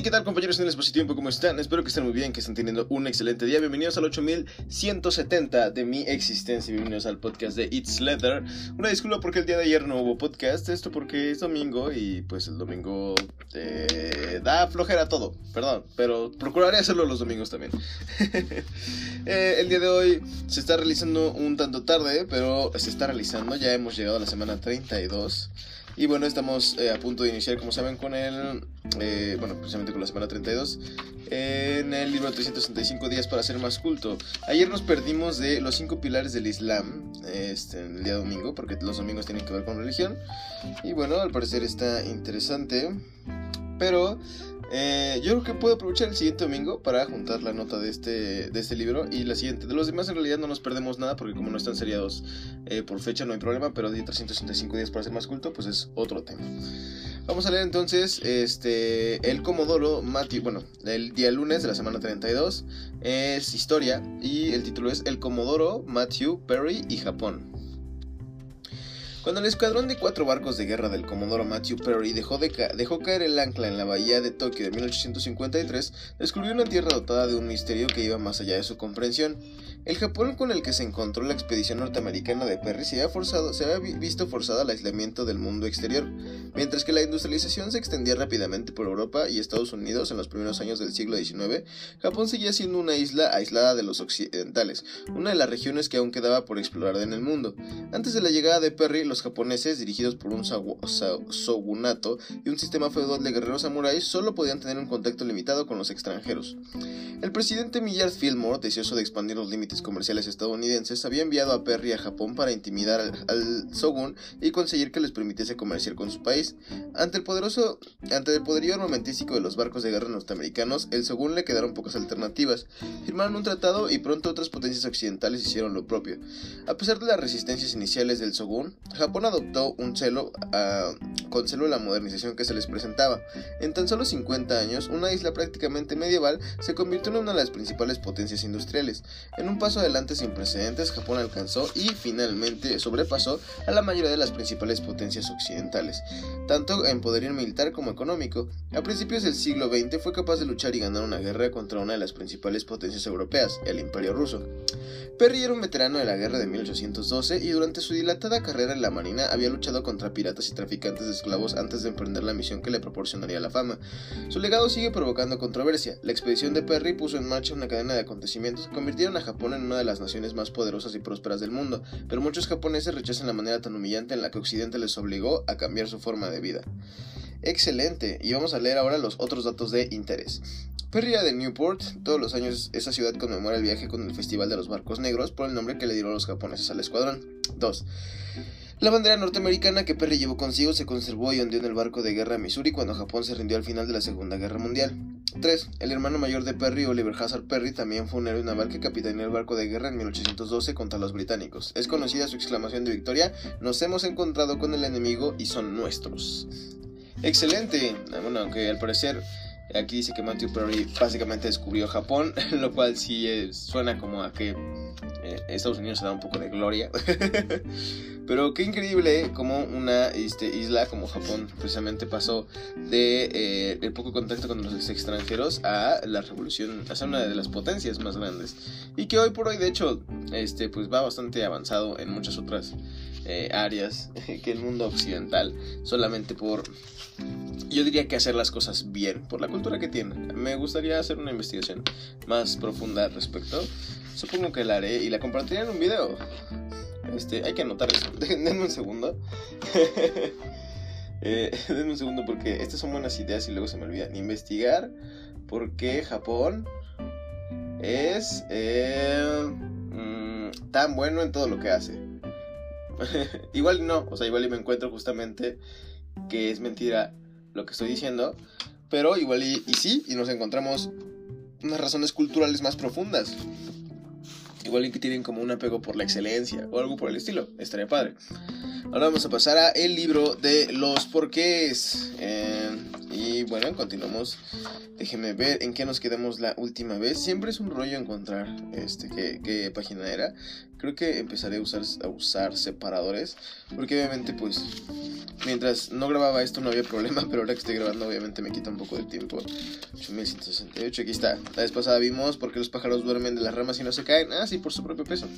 Hey, ¿qué tal compañeros en el dispositivo? ¿Cómo están? Espero que estén muy bien, que estén teniendo un excelente día. Bienvenidos al 8170 de mi existencia. Bienvenidos al podcast de It's Leather. Una disculpa porque el día de ayer no hubo podcast. Esto porque es domingo y pues el domingo eh, da flojera todo. Perdón, pero procuraré hacerlo los domingos también. Eh, el día de hoy se está realizando un tanto tarde, pero se está realizando. Ya hemos llegado a la semana 32. Y bueno, estamos eh, a punto de iniciar, como saben, con el, eh, bueno, precisamente con la semana 32, en el libro 365 días para ser más culto. Ayer nos perdimos de los cinco pilares del Islam, este, el día domingo, porque los domingos tienen que ver con religión. Y bueno, al parecer está interesante, pero eh, yo creo que puedo aprovechar el siguiente domingo para juntar la nota de este, de este libro y la siguiente. De los demás en realidad no nos perdemos nada porque como no están seriados eh, por fecha no hay problema, pero de 365 días para ser más culto pues es otro tema. Vamos a leer entonces este, el Comodoro Matthew, bueno, el día lunes de la semana 32 es historia y el título es El Comodoro Matthew Perry y Japón. Cuando el escuadrón de cuatro barcos de guerra del Comodoro Matthew Perry dejó, caer el ancla en la bahía de Tokio de 1853, descubrió una tierra dotada de un misterio que iba más allá de su comprensión. El Japón con el que se encontró la expedición norteamericana de Perry se había, forzado, se había visto forzado al aislamiento del mundo exterior, mientras que la industrialización se extendía rápidamente por Europa y Estados Unidos en los primeros años del siglo XIX, Japón seguía siendo una isla aislada de los occidentales, una de las regiones que aún quedaba por explorar en el mundo. Antes de la llegada de Perry, los japoneses, dirigidos por un shogunato y un sistema feudal de guerreros samuráis, solo podían tener un contacto limitado con los extranjeros. El presidente Millard Fillmore, deseoso de expandir los límites comerciales estadounidenses, había enviado a Perry a Japón para intimidar al, shogun y conseguir que les permitiese comerciar con su país. Ante el poderoso, ante el poderío armamentístico de los barcos de guerra norteamericanos, el shogun le quedaron pocas alternativas. Firmaron un tratado y pronto otras potencias occidentales hicieron lo propio. A pesar de las resistencias iniciales del shogun, Japón adoptó un celo, uh, con celo la modernización que se les presentaba. En tan solo 50 años, una isla prácticamente medieval se convirtió en una de las principales potencias industriales. En un paso adelante sin precedentes, Japón alcanzó y finalmente sobrepasó a la mayoría de las principales potencias occidentales, tanto en poderío militar como económico. A principios del siglo XX fue capaz de luchar y ganar una guerra contra una de las principales potencias europeas, el Imperio ruso. Perry era un veterano de la guerra de 1812 y durante su dilatada carrera en la Marina había luchado contra piratas y traficantes de esclavos antes de emprender la misión que le proporcionaría la fama. Su legado sigue provocando controversia. La expedición de Perry puso en marcha una cadena de acontecimientos que convirtieron a Japón en una de las naciones más poderosas y prósperas del mundo, pero muchos japoneses rechazan la manera tan humillante en la que Occidente les obligó a cambiar su forma de vida. Excelente, y vamos a leer ahora los otros datos de interés. Perry de Newport, todos los años esa ciudad conmemora el viaje con el Festival de los Barcos Negros por el nombre que le dieron los japoneses al escuadrón. 2. La bandera norteamericana que Perry llevó consigo se conservó y hundió en el barco de guerra Missouri cuando Japón se rindió al final de la Segunda Guerra Mundial. 3. El hermano mayor de Perry, Oliver Hazard Perry, también fue un héroe naval que capitaneó el barco de guerra en 1812 contra los británicos. Es conocida su exclamación de victoria, nos hemos encontrado con el enemigo y son nuestros. Excelente. Bueno, aunque al parecer aquí dice que Matthew Perry básicamente descubrió Japón, lo cual sí suena como a que eh, Estados Unidos se da un poco de gloria. Pero qué increíble ¿eh? como una este, isla como Japón precisamente pasó de eh, el poco contacto con los extranjeros a la revolución, a ser una de las potencias más grandes. Y que hoy por hoy de hecho este, pues va bastante avanzado en muchas otras áreas que el mundo occidental. Solamente por yo diría que hacer las cosas bien por la cultura que tienen. Me gustaría hacer una investigación más profunda al respecto. Supongo que la haré y la compartiré en un video. Este, hay que anotar eso. Denme un segundo. eh, denme un segundo porque estas son buenas ideas y luego se me olvidan. Investigar por qué Japón es eh, mm, tan bueno en todo lo que hace. igual no, o sea, igual y me encuentro justamente que es mentira lo que estoy diciendo, pero igual y, y sí, y nos encontramos unas razones culturales más profundas. Igual que tienen como un apego por la excelencia o algo por el estilo. Estaría padre. Ahora vamos a pasar a el libro de los porqués. Eh, y bueno, continuamos. Déjenme ver en qué nos quedamos la última vez. Siempre es un rollo encontrar este qué, qué página era. Creo que empezaré a usar, separadores, porque obviamente pues mientras no grababa esto no había problema, pero ahora que estoy grabando obviamente me quita un poco de tiempo. 8168, aquí está. La vez pasada vimos por qué los pájaros duermen de las ramas y no se caen. Ah, sí, por su propio peso.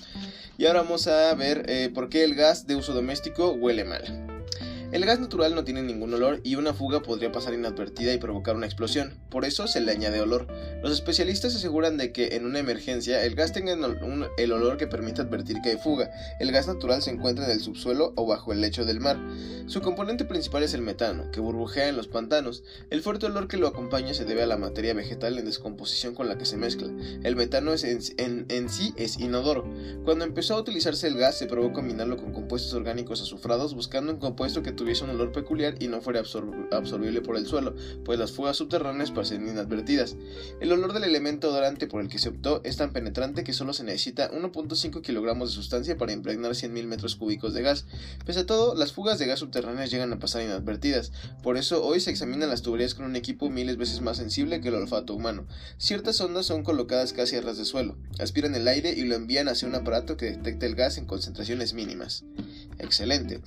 Y ahora vamos a ver eh, por qué el gas de uso doméstico huele mal. El gas natural no tiene ningún olor y una fuga podría pasar inadvertida y provocar una explosión, por eso se le añade olor. Los especialistas aseguran de que en una emergencia el gas tenga el olor que permite advertir que hay fuga. El gas natural se encuentra en el subsuelo o bajo el lecho del mar. Su componente principal es el metano, que burbujea en los pantanos. El fuerte olor que lo acompaña se debe a la materia vegetal en descomposición con la que se mezcla. El metano en, en sí es inodoro. Cuando empezó a utilizarse el gas se probó combinarlo con compuestos orgánicos azufrados buscando un compuesto que tuviese un olor peculiar y no fuera absorbible por el suelo, pues las fugas subterráneas pasan inadvertidas. El olor del elemento odorante por el que se optó es tan penetrante que solo se necesita 1.5 kilogramos de sustancia para impregnar 100.000 metros cúbicos de gas. Pese a todo, las fugas de gas subterráneas llegan a pasar inadvertidas, por eso hoy se examinan las tuberías con un equipo miles veces más sensible que el olfato humano. Ciertas ondas son colocadas casi a ras de suelo, aspiran el aire y lo envían hacia un aparato que detecta el gas en concentraciones mínimas. Excelente.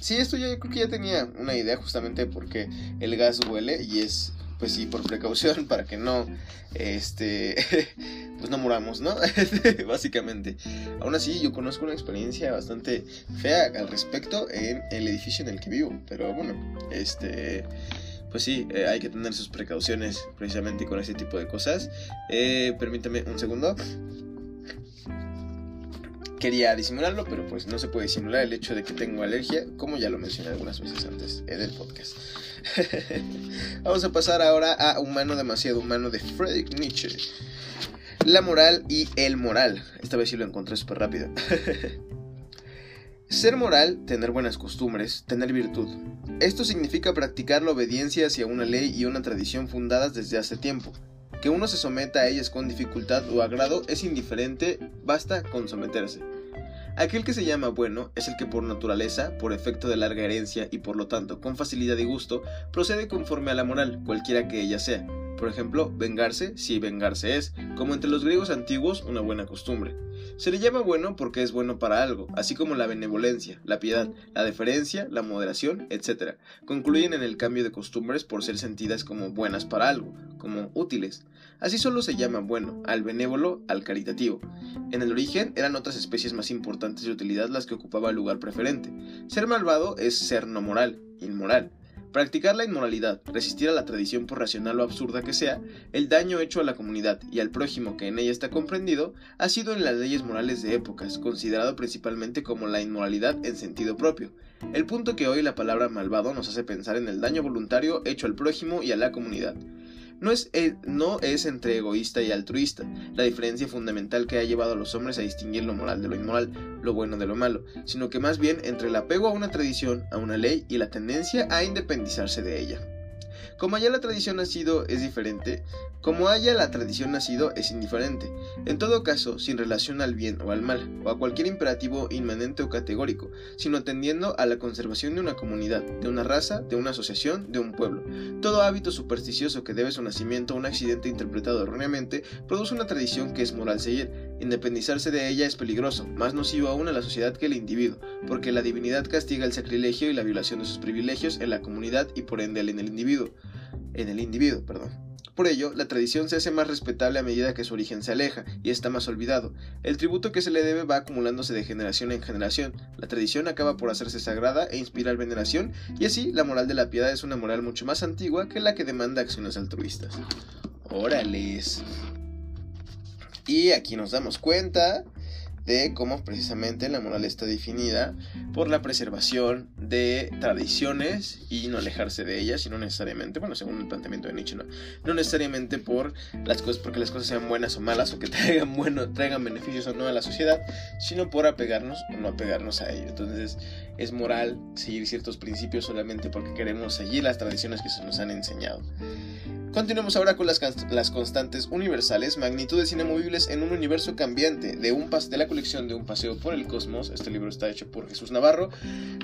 Sí, esto ya creo que ya tenía una idea justamente porque el gas huele y es pues sí, por precaución para que no, este, pues no muramos, ¿no? Básicamente. Aún así, yo conozco una experiencia bastante fea al respecto en el edificio en el que vivo, pero bueno, este, pues sí, eh, hay que tener sus precauciones precisamente con ese tipo de cosas. Eh, permítame un segundo quería disimularlo, pero pues no se puede disimular el hecho de que tengo alergia, como ya lo mencioné algunas veces antes en el podcast. Vamos a pasar ahora a Humano demasiado humano de Friedrich Nietzsche. La moral y el moral. Esta vez sí lo encontré súper rápido. Ser moral, tener buenas costumbres, tener virtud. Esto significa practicar la obediencia hacia una ley y una tradición fundadas desde hace tiempo, que uno se someta a ellas con dificultad o agrado es indiferente, basta con someterse. Aquel que se llama bueno es el que por naturaleza, por efecto de larga herencia y por lo tanto con facilidad y gusto, procede conforme a la moral, cualquiera que ella sea. Por ejemplo, vengarse, si vengarse es, como entre los griegos antiguos, una buena costumbre. Se le llama bueno porque es bueno para algo, así como la benevolencia, la piedad, la deferencia, la moderación, etc. Concluyen en el cambio de costumbres por ser sentidas como buenas para algo, como útiles. Así solo se llama bueno, al benévolo, al caritativo. En el origen eran otras especies más importantes de utilidad las que ocupaba el lugar preferente. Ser malvado es ser no moral, inmoral. Practicar la inmoralidad, resistir a la tradición por racional o absurda que sea, el daño hecho a la comunidad y al prójimo que en ella está comprendido, ha sido en las leyes morales de épocas considerado principalmente como la inmoralidad en sentido propio. El punto que hoy la palabra malvado nos hace pensar en el daño voluntario hecho al prójimo y a la comunidad. No es, eh, no es entre egoísta y altruista, la diferencia fundamental que ha llevado a los hombres a distinguir lo moral de lo inmoral, lo bueno de lo malo, sino que más bien entre el apego a una tradición, a una ley y la tendencia a independizarse de ella. Como allá la tradición nacido es diferente, como haya la tradición nacido es indiferente, en todo caso sin relación al bien o al mal, o a cualquier imperativo inmanente o categórico, sino tendiendo a la conservación de una comunidad, de una raza, de una asociación, de un pueblo. Todo hábito supersticioso que debe su nacimiento a un accidente interpretado erróneamente produce una tradición que es moral seguir. Independizarse de ella es peligroso, más nocivo aún a la sociedad que el individuo, porque la divinidad castiga el sacrilegio y la violación de sus privilegios en la comunidad y por ende en el individuo. En el individuo, perdón. Por ello, la tradición se hace más respetable a medida que su origen se aleja y está más olvidado. El tributo que se le debe va acumulándose de generación en generación. La tradición acaba por hacerse sagrada e inspirar veneración, y así la moral de la piedad es una moral mucho más antigua que la que demanda acciones altruistas. Órales. Y aquí nos damos cuenta de cómo precisamente la moral está definida por la preservación de tradiciones y no alejarse de ellas, y no necesariamente, bueno, según el planteamiento de Nietzsche, no, necesariamente por las cosas, porque las cosas sean buenas o malas, o que traigan, bueno, traigan beneficios o no a la sociedad, sino por apegarnos o no apegarnos a ello. Entonces, es moral seguir ciertos principios solamente porque queremos seguir las tradiciones que se nos han enseñado. Continuemos ahora con las, las, constantes universales, magnitudes inamovibles en un universo cambiante, de, un de la colección de Un paseo por el cosmos. Este libro está hecho por Jesús Navarro,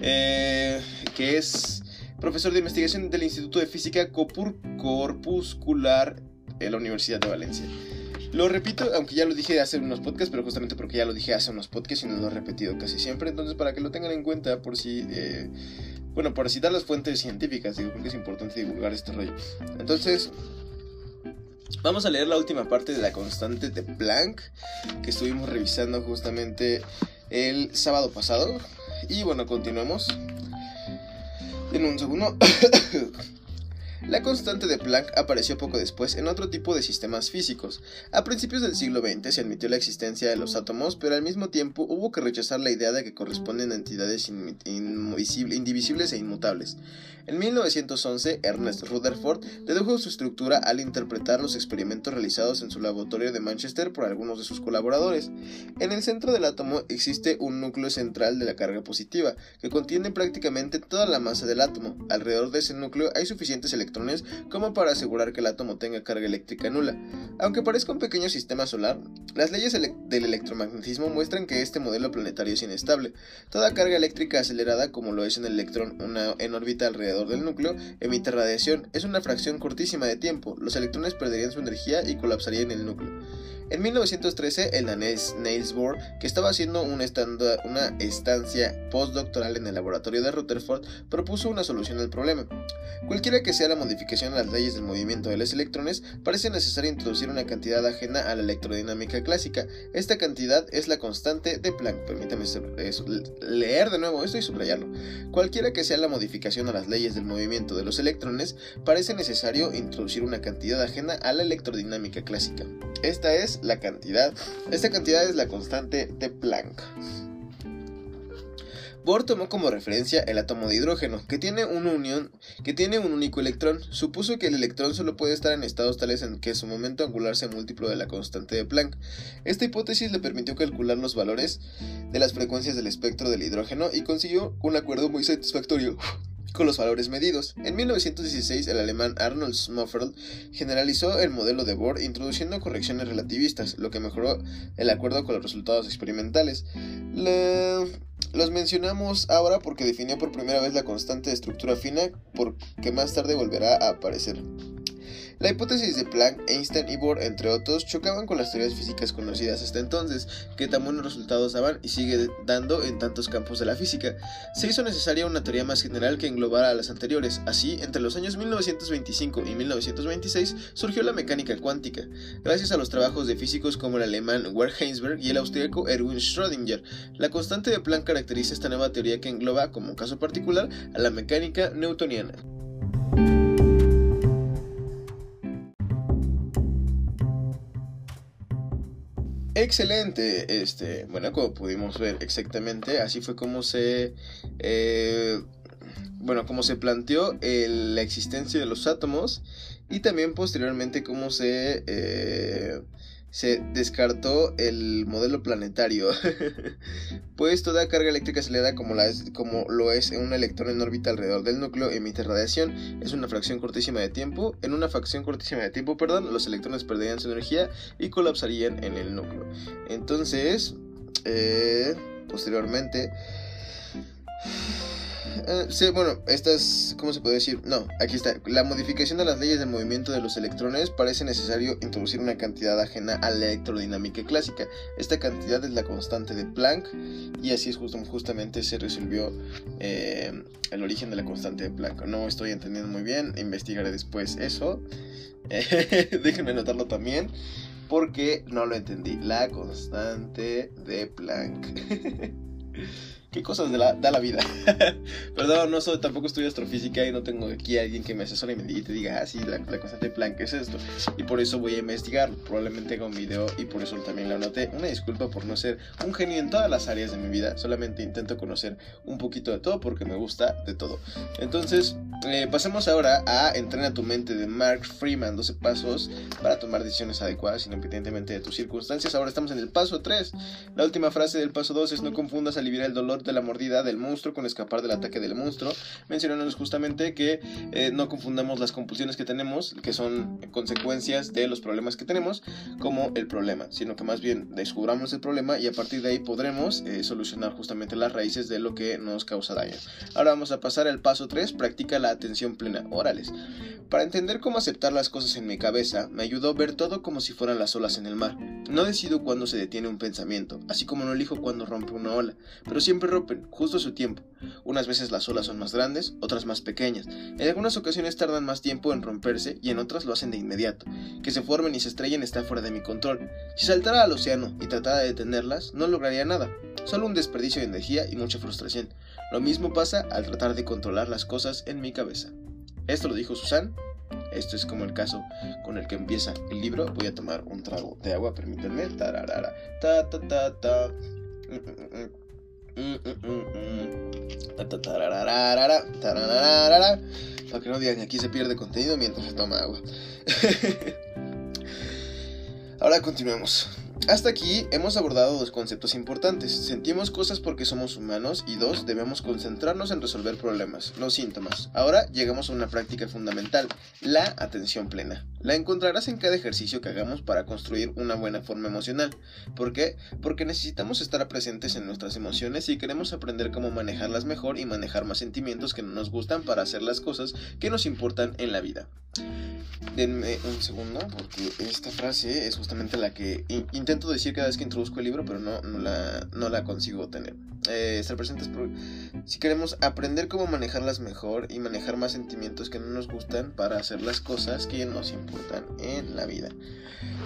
eh, que es profesor de investigación del Instituto de Física Corpuscular en la Universidad de Valencia. Lo repito, aunque ya lo dije hace unos podcasts, pero justamente porque ya lo dije hace unos podcasts y no lo he repetido casi siempre. Entonces, para que lo tengan en cuenta, por si. Eh, bueno, por citar las fuentes científicas, digo, creo que es importante divulgar este rollo. Entonces. Vamos a leer la última parte de la constante de Planck que estuvimos revisando justamente el sábado pasado. Y bueno, continuemos. En un segundo. La constante de Planck apareció poco después en otro tipo de sistemas físicos. A principios del siglo XX se admitió la existencia de los átomos, pero al mismo tiempo hubo que rechazar la idea de que corresponden a entidades indivisibles e inmutables. En 1911, Ernest Rutherford dedujo su estructura al interpretar los experimentos realizados en su laboratorio de Manchester por algunos de sus colaboradores. En el centro del átomo existe un núcleo central de la carga positiva, que contiene prácticamente toda la masa del átomo. Alrededor de ese núcleo hay suficientes electrones como para asegurar que el átomo tenga carga eléctrica nula. Aunque parezca un pequeño sistema solar, las leyes del electromagnetismo muestran que este modelo planetario es inestable. Toda carga eléctrica acelerada, como lo es en el electrón en órbita alrededor del núcleo emite radiación. Es una fracción cortísima de tiempo. Los electrones perderían su energía y colapsarían en el núcleo. En 1913, el danés Niels Bohr, que estaba haciendo una, una estancia postdoctoral en el laboratorio de Rutherford, propuso una solución al problema. Cualquiera que sea la modificación a las leyes del movimiento de los electrones, parece necesario introducir una cantidad ajena a la electrodinámica clásica. Esta cantidad es la constante de Planck. Permítame leer de nuevo esto y subrayarlo. Cualquiera que sea la modificación a las leyes del movimiento de los electrones, parece necesario introducir una cantidad ajena a la electrodinámica clásica. Esta es la cantidad. Esta cantidad es la constante de Planck. Bohr tomó como referencia el átomo de hidrógeno, que tiene una unión, que tiene un único electrón. Supuso que el electrón solo puede estar en estados tales en que su momento angular sea múltiplo de la constante de Planck. Esta hipótesis le permitió calcular los valores de las frecuencias del espectro del hidrógeno y consiguió un acuerdo muy satisfactorio con los valores medidos. En 1916, el alemán Arnold Smofeld generalizó el modelo de Bohr introduciendo correcciones relativistas, lo que mejoró el acuerdo con los resultados experimentales. Los mencionamos ahora porque definió por primera vez la constante de estructura fina, porque más tarde volverá a aparecer. La hipótesis de Planck, Einstein y Bohr, entre otros, chocaban con las teorías físicas conocidas hasta entonces, que tan buenos resultados daban y sigue dando en tantos campos de la física. Se hizo necesaria una teoría más general que englobara a las anteriores. Así, entre los años 1925 y 1926 surgió la mecánica cuántica, gracias a los trabajos de físicos como el alemán Werner Heinsberg y el austríaco Erwin Schrödinger. La constante de Planck caracteriza esta nueva teoría que engloba, como un caso particular, a la mecánica newtoniana. Excelente, este, bueno, como pudimos ver exactamente, así fue como se, eh, bueno, como se planteó la existencia de los átomos y también posteriormente cómo se, eh, se descartó el modelo planetario, pues toda carga eléctrica acelerada como, la como lo es un electrón en órbita alrededor del núcleo emite radiación, es una fracción cortísima de tiempo, en una fracción cortísima de tiempo, perdón, los electrones perderían su energía y colapsarían en el núcleo. Entonces, eh, posteriormente, eh, sí, bueno, estas, ¿cómo se puede decir? No, aquí está. La modificación de las leyes del movimiento de los electrones parece necesario introducir una cantidad ajena a la electrodinámica clásica. Esta cantidad es la constante de Planck y así es justamente se resolvió eh, el origen de la constante de Planck. No estoy entendiendo muy bien, investigaré después eso. déjenme anotarlo también porque no lo entendí. La constante de Planck. qué cosas da la vida. Perdón, no soy, tampoco estudio astrofísica y no tengo aquí a alguien que me asesore y, te diga, ah, sí, la, la constante de Planck es esto. Y por eso voy a investigar. Probablemente haga un video y por eso también lo anoté. Una disculpa por no ser un genio en todas las áreas de mi vida. Solamente intento conocer un poquito de todo porque me gusta de todo. Entonces, eh, pasemos ahora a Entrena tu mente de Mark Freeman. 12 pasos para tomar decisiones adecuadas independientemente de tus circunstancias. Ahora estamos en el paso 3. La última frase del paso 2 es no confundas aliviar el dolor de la mordida del monstruo con escapar del ataque del monstruo, mencionándonos justamente que eh, no confundamos las compulsiones que tenemos, que son consecuencias de los problemas que tenemos, como el problema, sino que más bien descubramos el problema y a partir de ahí podremos eh, solucionar justamente las raíces de lo que nos causa daño. Ahora vamos a pasar al paso 3, practica la atención plena. Orales. Para entender cómo aceptar las cosas en mi cabeza, me ayudó ver todo como si fueran las olas en el mar. No decido cuándo se detiene un pensamiento, así como no elijo cuándo rompe una ola, pero siempre rompen, justo a su tiempo. Unas veces las olas son más grandes, otras más pequeñas. En algunas ocasiones tardan más tiempo en romperse y en otras lo hacen de inmediato. Que se formen y se estrellen está fuera de mi control. Si saltara al océano y tratara de detenerlas, no lograría nada. Solo un desperdicio de energía y mucha frustración. Lo mismo pasa al tratar de controlar las cosas en mi cabeza. Esto lo dijo Susan. Esto es como el caso con el que empieza el libro. Voy a tomar un trago de agua, permítanme. Tararara. Ta ta ta ta. Para que no digan que aquí se pierde contenido mientras se toma agua. Ahora continuemos. Hasta aquí hemos abordado dos conceptos importantes. Sentimos cosas porque somos humanos y dos, debemos concentrarnos en resolver problemas, los síntomas. Ahora llegamos a una práctica fundamental, la atención plena. La encontrarás en cada ejercicio que hagamos para construir una buena forma emocional. ¿Por qué? Porque necesitamos estar presentes en nuestras emociones y queremos aprender cómo manejarlas mejor y manejar más sentimientos que no nos gustan para hacer las cosas que nos importan en la vida. Denme un segundo, porque esta frase es justamente la que intento decir cada vez que introduzco el libro, pero no, no, la, no la consigo tener. Eh, estar presentes por, si queremos aprender cómo manejarlas mejor y manejar más sentimientos que no nos gustan para hacer las cosas que nos importan en la vida.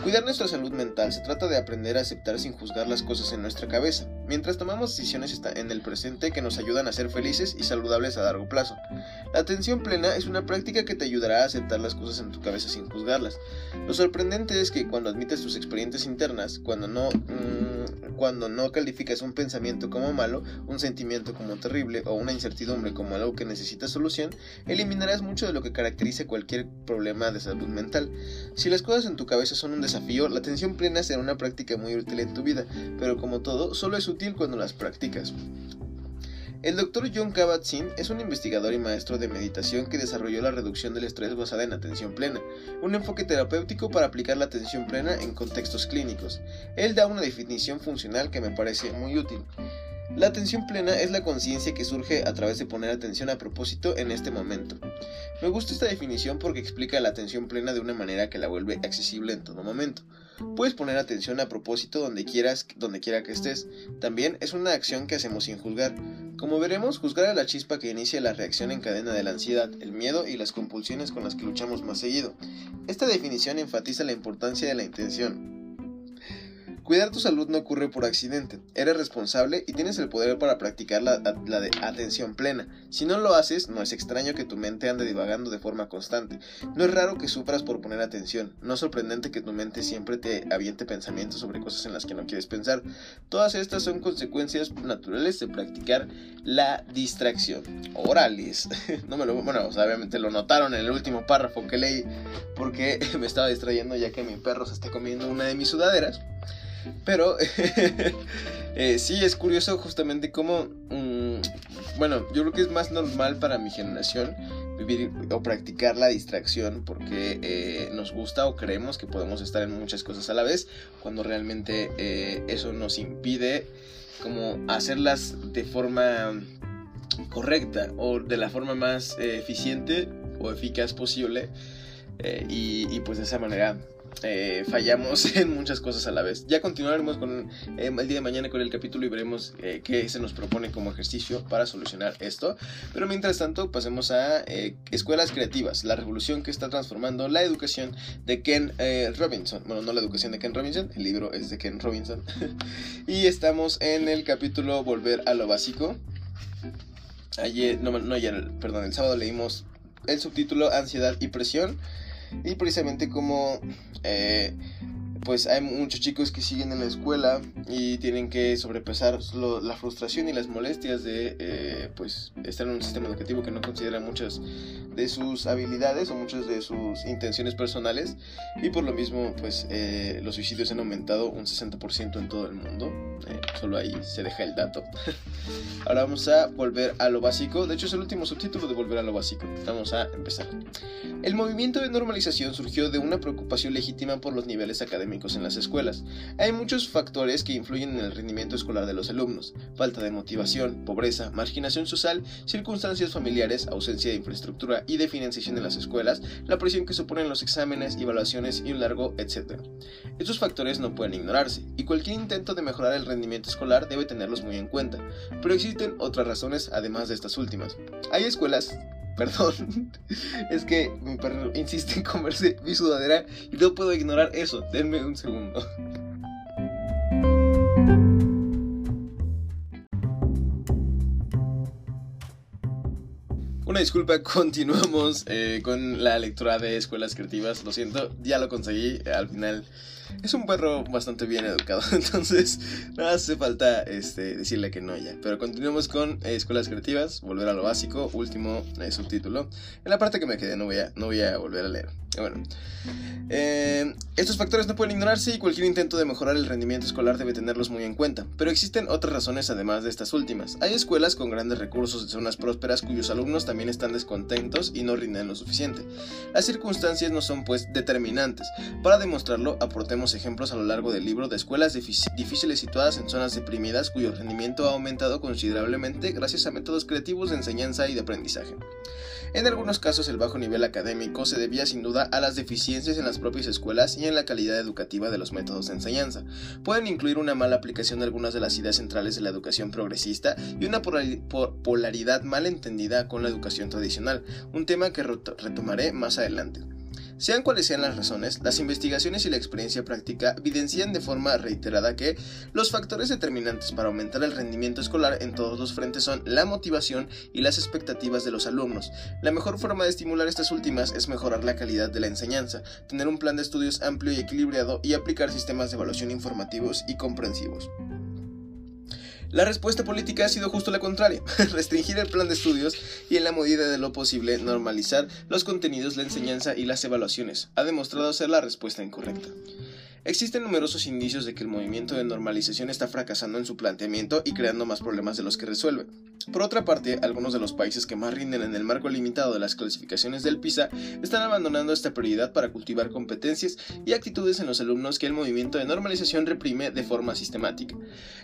Cuidar nuestra salud mental se trata de aprender a aceptar sin juzgar las cosas en nuestra cabeza, mientras tomamos decisiones en el presente que nos ayudan a ser felices y saludables a largo plazo. La atención plena es una práctica que te ayudará a aceptar las cosas en tu cabeza sin juzgarlas. Lo sorprendente es que cuando admites tus experiencias internas, cuando no, mm, cuando no calificas un pensamiento como malo, un sentimiento como terrible o una incertidumbre como algo que necesita solución, eliminarás mucho de lo que caracteriza cualquier problema de salud mental. Si las cosas en tu cabeza son un desafío, la atención plena será una práctica muy útil en tu vida, pero como todo, solo es útil cuando las practicas. El Dr. John Kabat-Zinn es un investigador y maestro de meditación que desarrolló la reducción del estrés basada en atención plena, un enfoque terapéutico para aplicar la atención plena en contextos clínicos. Él da una definición funcional que me parece muy útil. La atención plena es la conciencia que surge a través de poner atención a propósito en este momento. Me gusta esta definición porque explica la atención plena de una manera que la vuelve accesible en todo momento. Puedes poner atención a propósito donde quieras, donde quiera que estés. También es una acción que hacemos sin juzgar. Como veremos, juzgar a la chispa que inicia la reacción en cadena de la ansiedad, el miedo y las compulsiones con las que luchamos más seguido. Esta definición enfatiza la importancia de la intención, Cuidar tu salud no ocurre por accidente. Eres responsable y tienes el poder para practicar la, de atención plena. Si no lo haces, no es extraño que tu mente ande divagando de forma constante. No es raro que sufras por poner atención. No es sorprendente que tu mente siempre te aviente pensamientos sobre cosas en las que no quieres pensar. Todas estas son consecuencias naturales de practicar la distracción. Orales. no me lo, bueno, obviamente lo notaron en el último párrafo que leí porque me estaba distrayendo ya que mi perro se está comiendo una de mis sudaderas. Pero eh, sí es curioso justamente cómo, mm, bueno, yo creo que es más normal para mi generación vivir o practicar la distracción porque eh, nos gusta o creemos que podemos estar en muchas cosas a la vez cuando realmente eh, eso nos impide como hacerlas de forma correcta o de la forma más eficiente o eficaz posible y, y, pues de esa manera eh, fallamos en muchas cosas a la vez. Ya continuaremos con eh, el día de mañana con el capítulo y veremos eh, qué se nos propone como ejercicio para solucionar esto. Pero mientras tanto, pasemos a Escuelas Creativas, la revolución que está transformando la educación de Ken Robinson. Bueno, no la educación de Ken Robinson, el libro es de Ken Robinson. y estamos en el capítulo Volver a lo básico. Ayer, no, no ayer, perdón, el sábado leímos el subtítulo Ansiedad y Presión y precisamente como eh, pues hay muchos chicos que siguen en la escuela y tienen que sobrepasar la frustración y las molestias de eh, pues estar en un sistema educativo que no considera muchas de sus habilidades o muchas de sus intenciones personales. Y por lo mismo pues eh, los suicidios han aumentado un 60% en todo el mundo. Eh, solo ahí se deja el dato. Ahora vamos a volver a lo básico. De hecho es el último subtítulo de volver a lo básico. Vamos a empezar. El movimiento de normalización surgió de una preocupación legítima por los niveles académicos en las escuelas. Hay muchos factores que influyen en el rendimiento escolar de los alumnos. Falta de motivación, pobreza, marginación social, circunstancias familiares, ausencia de infraestructura y de financiación en las escuelas, la presión que suponen los exámenes, evaluaciones y un largo etcétera. Estos factores no pueden ignorarse, y cualquier intento de mejorar el rendimiento escolar debe tenerlos muy en cuenta. Pero existen otras razones además de estas últimas. Hay escuelas Perdón, es que mi perro insiste en comerse mi sudadera y no puedo ignorar eso. Denme un segundo. Una disculpa, continuamos eh, con la lectura de escuelas creativas. Lo siento, ya lo conseguí. Al final es un perro bastante bien educado, entonces no hace falta este, decirle que no ya. Pero continuemos con eh, escuelas creativas, volver a lo básico, último eh, subtítulo. En la parte que me quedé no voy a, no voy a volver a leer. Bueno, eh, estos factores no pueden ignorarse y cualquier intento de mejorar el rendimiento escolar debe tenerlos muy en cuenta, pero existen otras razones además de estas últimas. Hay escuelas con grandes recursos de zonas prósperas cuyos alumnos también están descontentos y no rinden lo suficiente. Las circunstancias no son pues determinantes. Para demostrarlo, aportemos ejemplos a lo largo del libro de escuelas difíciles situadas en zonas deprimidas cuyo rendimiento ha aumentado considerablemente gracias a métodos creativos de enseñanza y de aprendizaje. En algunos casos el bajo nivel académico se debía sin duda a las deficiencias en las propias escuelas y en la calidad educativa de los métodos de enseñanza. Pueden incluir una mala aplicación de algunas de las ideas centrales de la educación progresista y una polaridad mal entendida con la educación tradicional, un tema que retomaré más adelante. Sean cuales sean las razones, las investigaciones y la experiencia práctica evidencian de forma reiterada que los factores determinantes para aumentar el rendimiento escolar en todos los frentes son la motivación y las expectativas de los alumnos. La mejor forma de estimular estas últimas es mejorar la calidad de la enseñanza, tener un plan de estudios amplio y equilibrado y aplicar sistemas de evaluación informativos y comprensivos. La respuesta política ha sido justo la contraria, restringir el plan de estudios y en la medida de lo posible normalizar los contenidos, la enseñanza y las evaluaciones. Ha demostrado ser la respuesta incorrecta. Existen numerosos indicios de que el movimiento de normalización está fracasando en su planteamiento y creando más problemas de los que resuelve. Por otra parte, algunos de los países que más rinden en el marco limitado de las clasificaciones del PISA están abandonando esta prioridad para cultivar competencias y actitudes en los alumnos que el movimiento de normalización reprime de forma sistemática.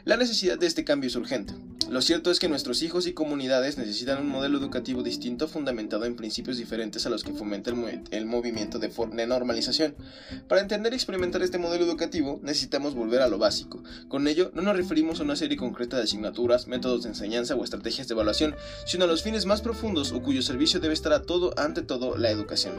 La necesidad de este cambio es urgente. Lo cierto es que nuestros hijos y comunidades necesitan un modelo educativo distinto fundamentado en principios diferentes a los que fomenta el, movimiento de, de normalización. Para entender y experimentar este modelo modelo educativo, necesitamos volver a lo básico. Con ello, no nos referimos a una serie concreta de asignaturas, métodos de enseñanza o estrategias de evaluación, sino a los fines más profundos o cuyo servicio debe estar a todo, ante todo, la educación.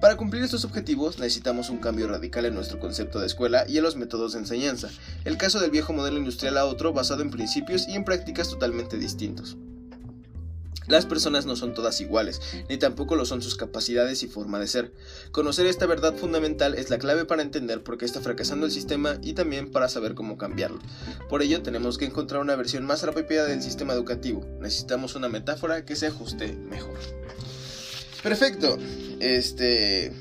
Para cumplir estos objetivos necesitamos un cambio radical en nuestro concepto de escuela y en los métodos de enseñanza, el caso del viejo modelo industrial a otro basado en principios y en prácticas totalmente distintos. Las personas no son todas iguales, ni tampoco lo son sus capacidades y forma de ser. Conocer esta verdad fundamental es la clave para entender por qué está fracasando el sistema y también para saber cómo cambiarlo. Por ello tenemos que encontrar una versión más apropiada del sistema educativo. Necesitamos una metáfora que se ajuste mejor. Perfecto. Este...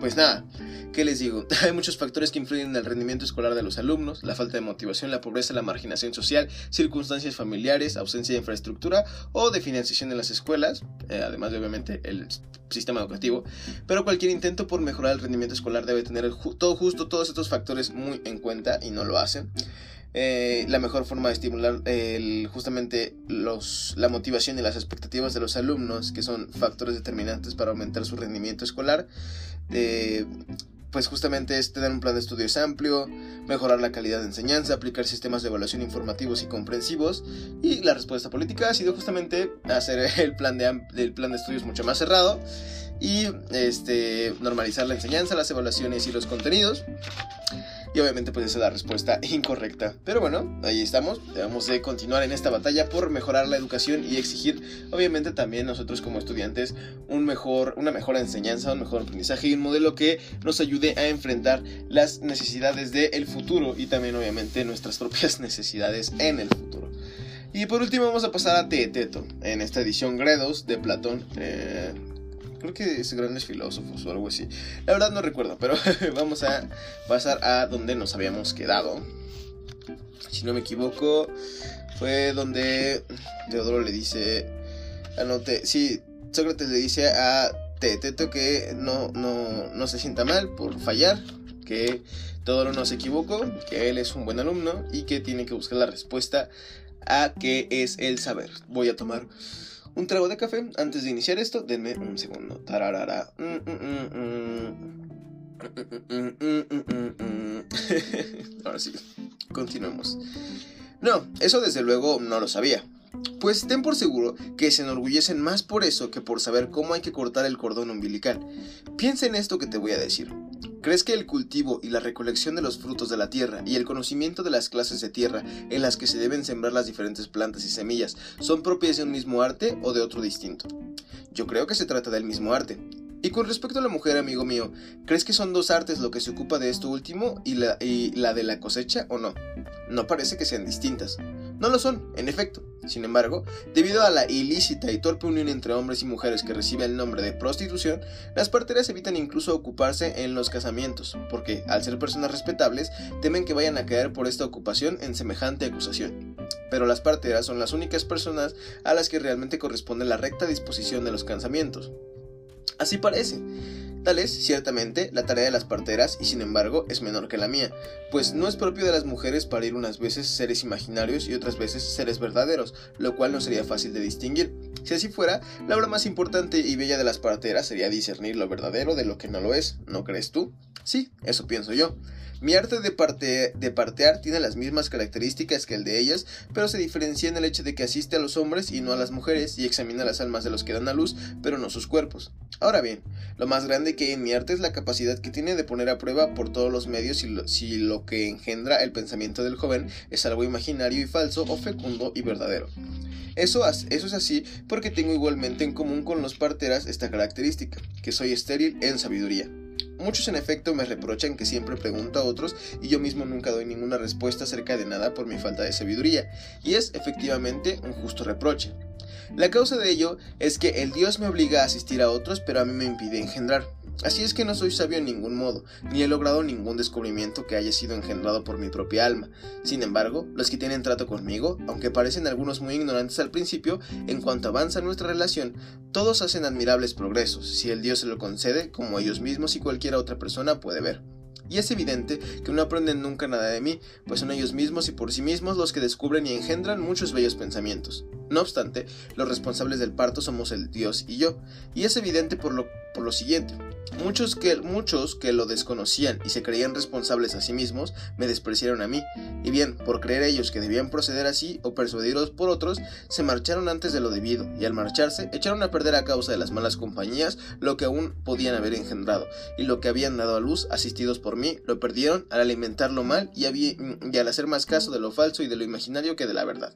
Pues nada, ¿Qué les digo? Hay muchos factores que influyen en el rendimiento escolar de los alumnos, la falta de motivación, la pobreza, la marginación social, circunstancias familiares, ausencia de infraestructura o de financiación en las escuelas, eh, además de obviamente el sistema educativo, pero cualquier intento por mejorar el rendimiento escolar debe tener todo justo todos estos factores muy en cuenta y no lo hacen. Eh, la mejor forma de estimular justamente los, la motivación y las expectativas de los alumnos, que son factores determinantes para aumentar su rendimiento escolar. Eh, pues justamente es tener un plan de estudios amplio, mejorar la calidad de enseñanza, aplicar sistemas de evaluación informativos y comprensivos. Y la respuesta política ha sido justamente hacer el plan de, el plan de estudios mucho más cerrado y este, normalizar la enseñanza, las evaluaciones y los contenidos. Y obviamente pues esa es la respuesta incorrecta. Pero bueno, ahí estamos. Debemos de continuar en esta batalla por mejorar la educación y exigir, obviamente también nosotros como estudiantes, un mejor, una mejor enseñanza, un mejor aprendizaje y un modelo que nos ayude a enfrentar las necesidades del futuro y también obviamente nuestras propias necesidades en el futuro. Y por último vamos a pasar a Teeteto, en esta edición Gredos de Platón. Eh, creo que es Grandes Filósofos o algo así. La verdad no recuerdo, pero vamos a pasar a donde nos habíamos quedado. Si no me equivoco, fue donde Teodoro le dice... Anote, sí, Sócrates le dice a Teeteto que no, no, no se sienta mal por fallar, que Teodoro no se equivocó, que él es un buen alumno y que tiene que buscar la respuesta a qué es el saber. Voy a tomar un trago de café antes de iniciar esto. Denme un segundo. Tararara. Ahora sí, continuemos. No, eso desde luego no lo sabía. Pues ten por seguro que se enorgullecen más por eso que por saber cómo hay que cortar el cordón umbilical. Piensa en esto que te voy a decir. ¿Crees que el cultivo y la recolección de los frutos de la tierra y el conocimiento de las clases de tierra en las que se deben sembrar las diferentes plantas y semillas son propias de un mismo arte o de otro distinto? Yo creo que se trata del mismo arte. Y con respecto a la mujer, amigo mío, ¿crees que son dos artes lo que se ocupa de esto último y la, y la de la cosecha o no? No parece que sean distintas. No lo son, en efecto. Sin embargo, debido a la ilícita y torpe unión entre hombres y mujeres que recibe el nombre de prostitución, las parteras evitan incluso ocuparse en los casamientos, porque, al ser personas respetables, temen que vayan a caer por esta ocupación en semejante acusación. Pero las parteras son las únicas personas a las que realmente corresponde la recta disposición de los casamientos. Así parece. Tal es, ciertamente, la tarea de las parteras y sin embargo es menor que la mía, pues no es propio de las mujeres parir unas veces seres imaginarios y otras veces seres verdaderos, lo cual no sería fácil de distinguir. Si así fuera, la obra más importante y bella de las parteras sería discernir lo verdadero de lo que no lo es, ¿no crees tú? Sí, eso pienso yo. Mi arte de, parte, de partear tiene las mismas características que el de ellas, pero se diferencia en el hecho de que asiste a los hombres y no a las mujeres y examina las almas de los que dan a luz, pero no sus cuerpos. Ahora bien, lo más grande que hay en mi arte es la capacidad que tiene de poner a prueba por todos los medios si lo, que engendra el pensamiento del joven es algo imaginario y falso o fecundo y verdadero. Eso es así porque tengo igualmente en común con los parteras esta característica, que soy estéril en sabiduría. Muchos en efecto me reprochan que siempre pregunto a otros y yo mismo nunca doy ninguna respuesta acerca de nada por mi falta de sabiduría, y es efectivamente un justo reproche. La causa de ello es que el Dios me obliga a asistir a otros pero a mí me impide engendrar. Así es que no soy sabio en ningún modo, ni he logrado ningún descubrimiento que haya sido engendrado por mi propia alma. Sin embargo, los que tienen trato conmigo, aunque parecen algunos muy ignorantes al principio, en cuanto avanza nuestra relación, todos hacen admirables progresos, si el Dios se lo concede, como ellos mismos y cualquier otra persona puede ver. Y es evidente que no aprenden nunca nada de mí, pues son ellos mismos y por sí mismos los que descubren y engendran muchos bellos pensamientos. No obstante, los responsables del parto somos el Dios y yo, y es evidente por lo, por lo siguiente. Muchos que, muchos que lo desconocían y se creían responsables a sí mismos, me despreciaron a mí, y bien, por creer ellos que debían proceder así o persuadidos por otros, se marcharon antes de lo debido, y al marcharse, echaron a perder a causa de las malas compañías lo que aún podían haber engendrado, y lo que habían dado a luz, asistidos por mí, lo perdieron al alimentarlo mal y, y al hacer más caso de lo falso y de lo imaginario que de la verdad.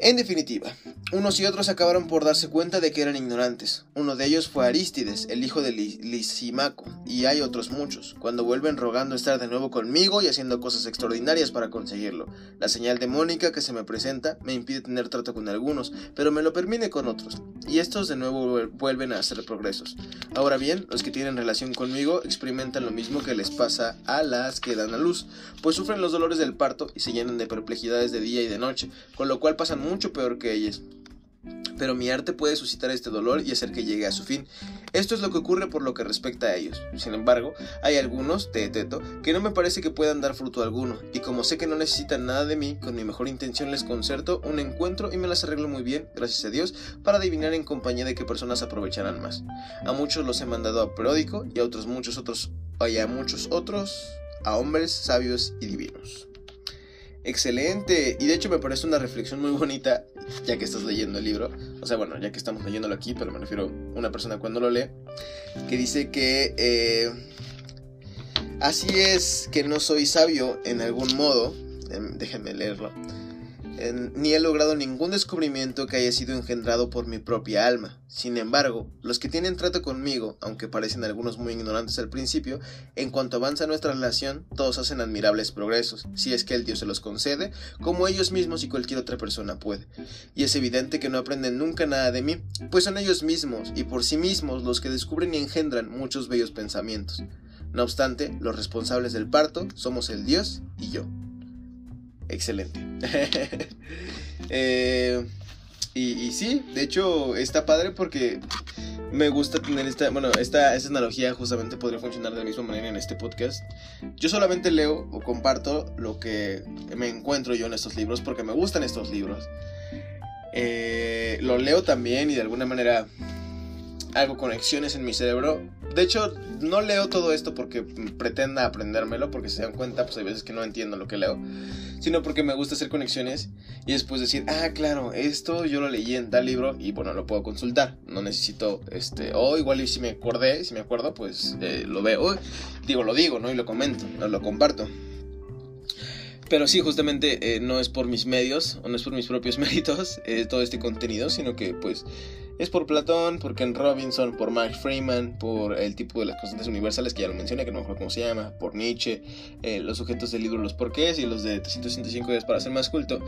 En definitiva, unos y otros acabaron por darse cuenta de que eran ignorantes. Uno de ellos fue Arístides, el hijo de Lisimaco, y hay otros muchos, cuando vuelven rogando estar de nuevo conmigo y haciendo cosas extraordinarias para conseguirlo. La señal demónica que se me presenta me impide tener trato con algunos, pero me lo permite con otros, y estos de nuevo vuelven a hacer progresos. Ahora bien, los que tienen relación conmigo experimentan lo mismo que les pasa a las que dan a luz, pues sufren los dolores del parto y se llenan de perplejidades de día y de noche, con lo cual pasan mucho peor que ellas. Pero mi arte puede suscitar este dolor y hacer que llegue a su fin. Esto es lo que ocurre por lo que respecta a ellos. Sin embargo, hay algunos, teto, que no me parece que puedan dar fruto alguno, y como sé que no necesitan nada de mí, con mi mejor intención les concerto un encuentro y me las arreglo muy bien, gracias a Dios, para adivinar en compañía de qué personas aprovecharán más. A muchos los he mandado a periódico y a otros muchos otros, y a muchos otros, a hombres sabios y divinos. Excelente. Y de hecho me parece una reflexión muy bonita, ya que estás leyendo el libro. O sea, bueno, ya que estamos leyéndolo aquí, pero me refiero a una persona cuando lo lee, que dice que... Eh, Así es que no soy sabio en algún modo, em, déjenme leerlo, ni he logrado ningún descubrimiento que haya sido engendrado por mi propia alma. Sin embargo, los que tienen trato conmigo, aunque parecen algunos muy ignorantes al principio, en cuanto avanza nuestra relación, todos hacen admirables progresos, si es que el Dios se los concede, como ellos mismos y cualquier otra persona puede. Y es evidente que no aprenden nunca nada de mí, pues son ellos mismos y por sí mismos los que descubren y engendran muchos bellos pensamientos. No obstante, los responsables del parto somos el Dios y yo excelente. Eh, y, sí, de hecho está padre porque me gusta tener esta, bueno, esta, esta analogía justamente podría funcionar de la misma manera en este podcast. Yo solamente leo o comparto lo que me encuentro yo en estos libros porque me gustan estos libros. Eh, lo leo también y de alguna manera hago conexiones en mi cerebro. De hecho, no leo todo esto porque pretenda aprendérmelo, porque se dan cuenta, pues hay veces que no entiendo lo que leo, sino porque me gusta hacer conexiones y después decir, ah, claro, esto yo lo leí en tal libro y bueno, lo puedo consultar. No necesito, este, o igual y si me acordé, si me acuerdo, pues eh, lo veo, digo, lo digo, ¿no? Y lo comento, no lo comparto. Pero sí, justamente eh, no es por mis medios, o no es por mis propios méritos eh, todo este contenido, sino que pues es por Platón, por Ken Robinson, por Mark Freeman, por el tipo de las constantes universales que ya lo mencioné, que no me acuerdo cómo se llama, por Nietzsche, eh, los sujetos del libro Los Porqués y los de 365 días para ser más culto,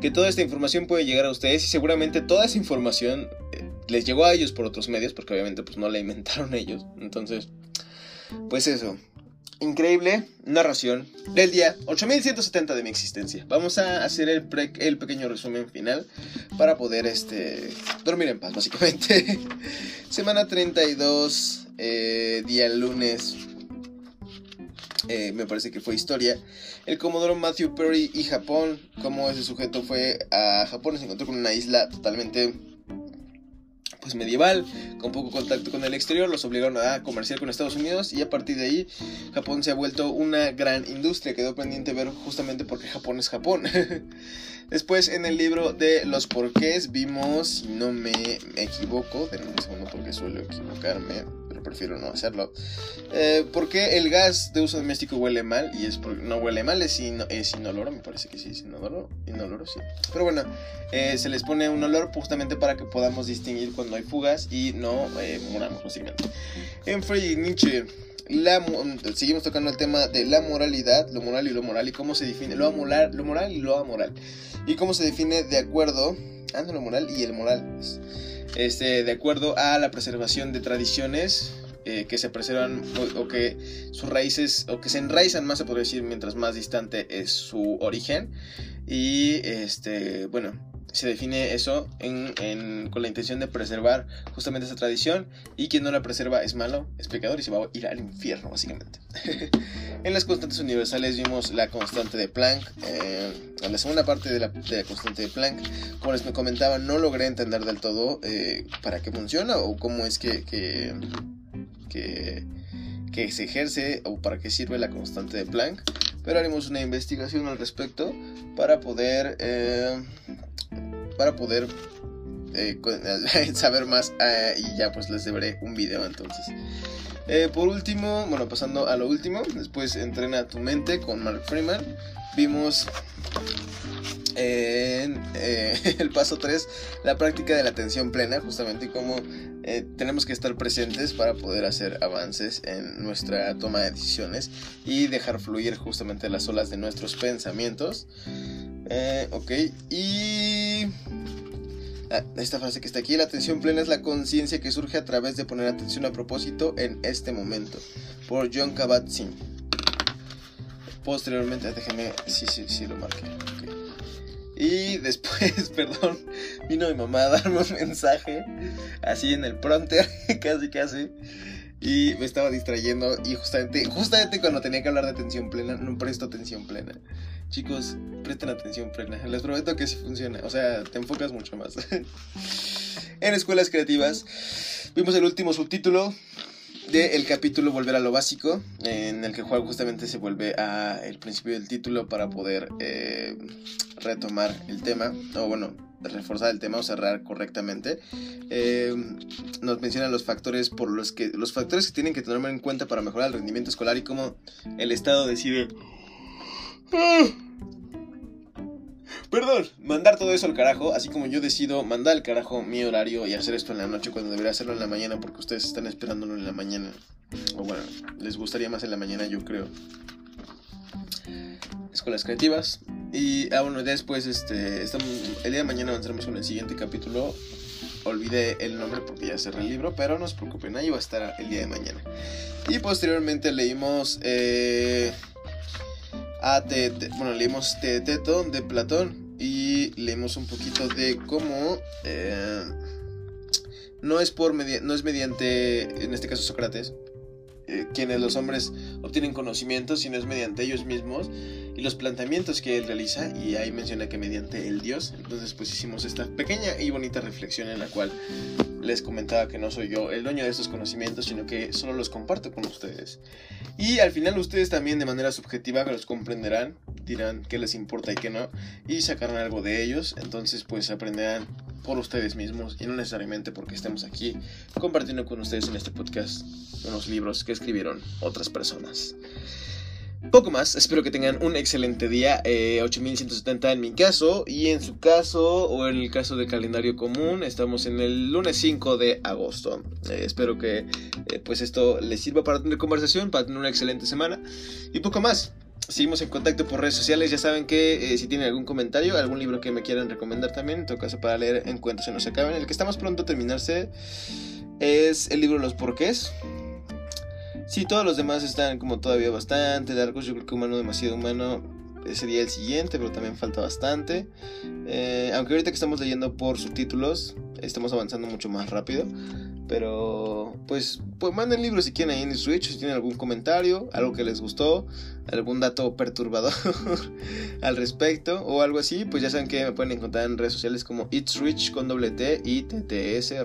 que toda esta información puede llegar a ustedes y seguramente toda esa información eh, les llegó a ellos por otros medios, porque obviamente pues no la inventaron ellos. Entonces, pues eso, increíble narración del día 8170 de mi existencia. Vamos a hacer el, pequeño resumen final para poder este, dormir en paz, básicamente. Semana 32, eh, día lunes. Eh, me parece que fue historia. El Comodoro Matthew Perry y Japón. Como ese sujeto fue a Japón, se encontró con una isla totalmente pues medieval, con poco contacto con el exterior, los obligaron a comerciar con Estados Unidos y a partir de ahí Japón se ha vuelto una gran industria. Quedó pendiente ver justamente porque Japón es Japón. Después en el libro de los porqués vimos, si no me equivoco, denme un segundo porque suelo equivocarme, prefiero no hacerlo. Eh, ¿Por qué el gas de uso doméstico huele mal? Y es porque no huele mal, es, es inoloro, me parece que sí, es inodoro, inoloro, sí. Pero bueno, eh, se les pone un olor justamente para que podamos distinguir cuando hay fugas y no eh, muramos, básicamente. En Friedrich Nietzsche la, seguimos tocando el tema de la moralidad, lo moral y lo moral y cómo se define lo moral, lo moral y lo amoral y cómo se define de acuerdo a lo moral y el moral, pues, este, de acuerdo a la preservación de tradiciones eh, que se preservan o, que sus raíces o que se enraizan más se podría decir mientras más distante es su origen. Y este bueno se define eso con la intención de preservar justamente esa tradición y quien no la preserva es malo, es pecador y se va a ir al infierno básicamente. en las constantes universales vimos la constante de Planck, eh, en la segunda parte de la, constante de Planck, como les comentaba, no logré entender del todo eh, para qué funciona o cómo es que, que, que, se ejerce o para qué sirve la constante de Planck, pero haremos una investigación al respecto para poder... Eh, para poder eh, saber más eh, y ya pues les deberé un video entonces. Eh, por último, bueno, pasando a lo último, después entrena tu mente con Mark Freeman. Vimos en el paso 3 la práctica de la atención plena, justamente como tenemos que estar presentes para poder hacer avances en nuestra toma de decisiones y dejar fluir justamente las olas de nuestros pensamientos. Eh, ok, y... Ah, esta frase que está aquí, la atención plena es la conciencia que surge a través de poner atención a propósito en este momento, por John Kabat-Zinn. Posteriormente, déjenme, sí, sí, sí, lo marqué. Y después, perdón, vino mi mamá a darme un mensaje, así en el pronter, casi, casi. Y me estaba distrayendo y justamente, justamente cuando tenía que hablar de atención plena, no presto atención plena. Chicos, presten atención plena. Les prometo que sí funciona. O sea, te enfocas mucho más. en escuelas creativas vimos el último subtítulo del capítulo Volver a lo básico, en el que Juan justamente se vuelve a el principio del título para poder eh, retomar el tema, o bueno, reforzar el tema o cerrar correctamente. Eh, nos mencionan los factores por los que los factores que tienen que tener en cuenta para mejorar el rendimiento escolar y cómo el Estado decide. Perdón, mandar todo eso al carajo, así como yo decido mandar al carajo mi horario y hacer esto en la noche cuando debería hacerlo en la mañana porque ustedes están esperándolo en la mañana. O bueno, les gustaría más en la mañana, yo creo. Escuelas creativas. Y ah, bueno, después, este, el día de mañana avanzaremos con el siguiente capítulo. Olvidé el nombre porque ya cerré el libro, pero no se preocupen, ahí va a estar el día de mañana. Y posteriormente leímos eh, a bueno, leímos Teto de Platón y leímos un poquito de cómo eh, no es por no es mediante, en este caso Sócrates, eh, quienes los hombres obtienen conocimiento, sino es mediante ellos mismos y los planteamientos que él realiza. Y ahí menciona que mediante el Dios. Entonces, pues hicimos esta pequeña y bonita reflexión en la cual les comentaba que no soy yo el dueño de estos conocimientos, sino que solo los comparto con ustedes. Y al final, ustedes también de manera subjetiva los comprenderán, dirán qué les importa y qué no, y sacarán algo de ellos. Entonces, pues aprenderán por ustedes mismos y no necesariamente porque estemos aquí compartiendo con ustedes en este podcast unos libros que escribieron otras personas. Poco más, espero que tengan un excelente día, 8170 eh, en mi caso y en su caso o en el caso de calendario común estamos en el lunes 5 de agosto. Eh, espero que eh, pues esto les sirva para tener conversación, para tener una excelente semana y poco más. Seguimos en contacto por redes sociales. Ya saben que eh, si tienen algún comentario, algún libro que me quieran recomendar también, en todo caso para leer en cuentos se nos acaben. El que estamos pronto a terminarse es el libro Los Porqués. Si todos los demás están como todavía bastante largos. Yo creo que Humano Demasiado Humano sería el siguiente, pero también falta bastante. Eh, aunque ahorita que estamos leyendo por subtítulos, estamos avanzando mucho más rápido. Pero, pues, pues manden libros si quieren ahí en el Switch, si tienen algún comentario, algo que les gustó, algún dato perturbador al respecto o algo así, pues ya saben que me pueden encontrar en redes sociales como It's Rich con doble T y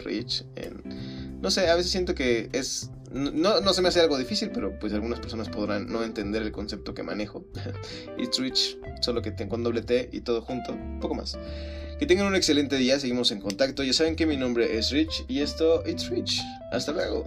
Rich. En, no sé, a veces siento que es no, no, se me hace algo difícil, pero pues algunas personas podrán no entender el concepto que manejo. It's Rich, solo que con doble T y todo junto, poco más. Que tengan un excelente día, seguimos en contacto. Ya saben que mi nombre es Rich y esto, It's Rich. Hasta luego.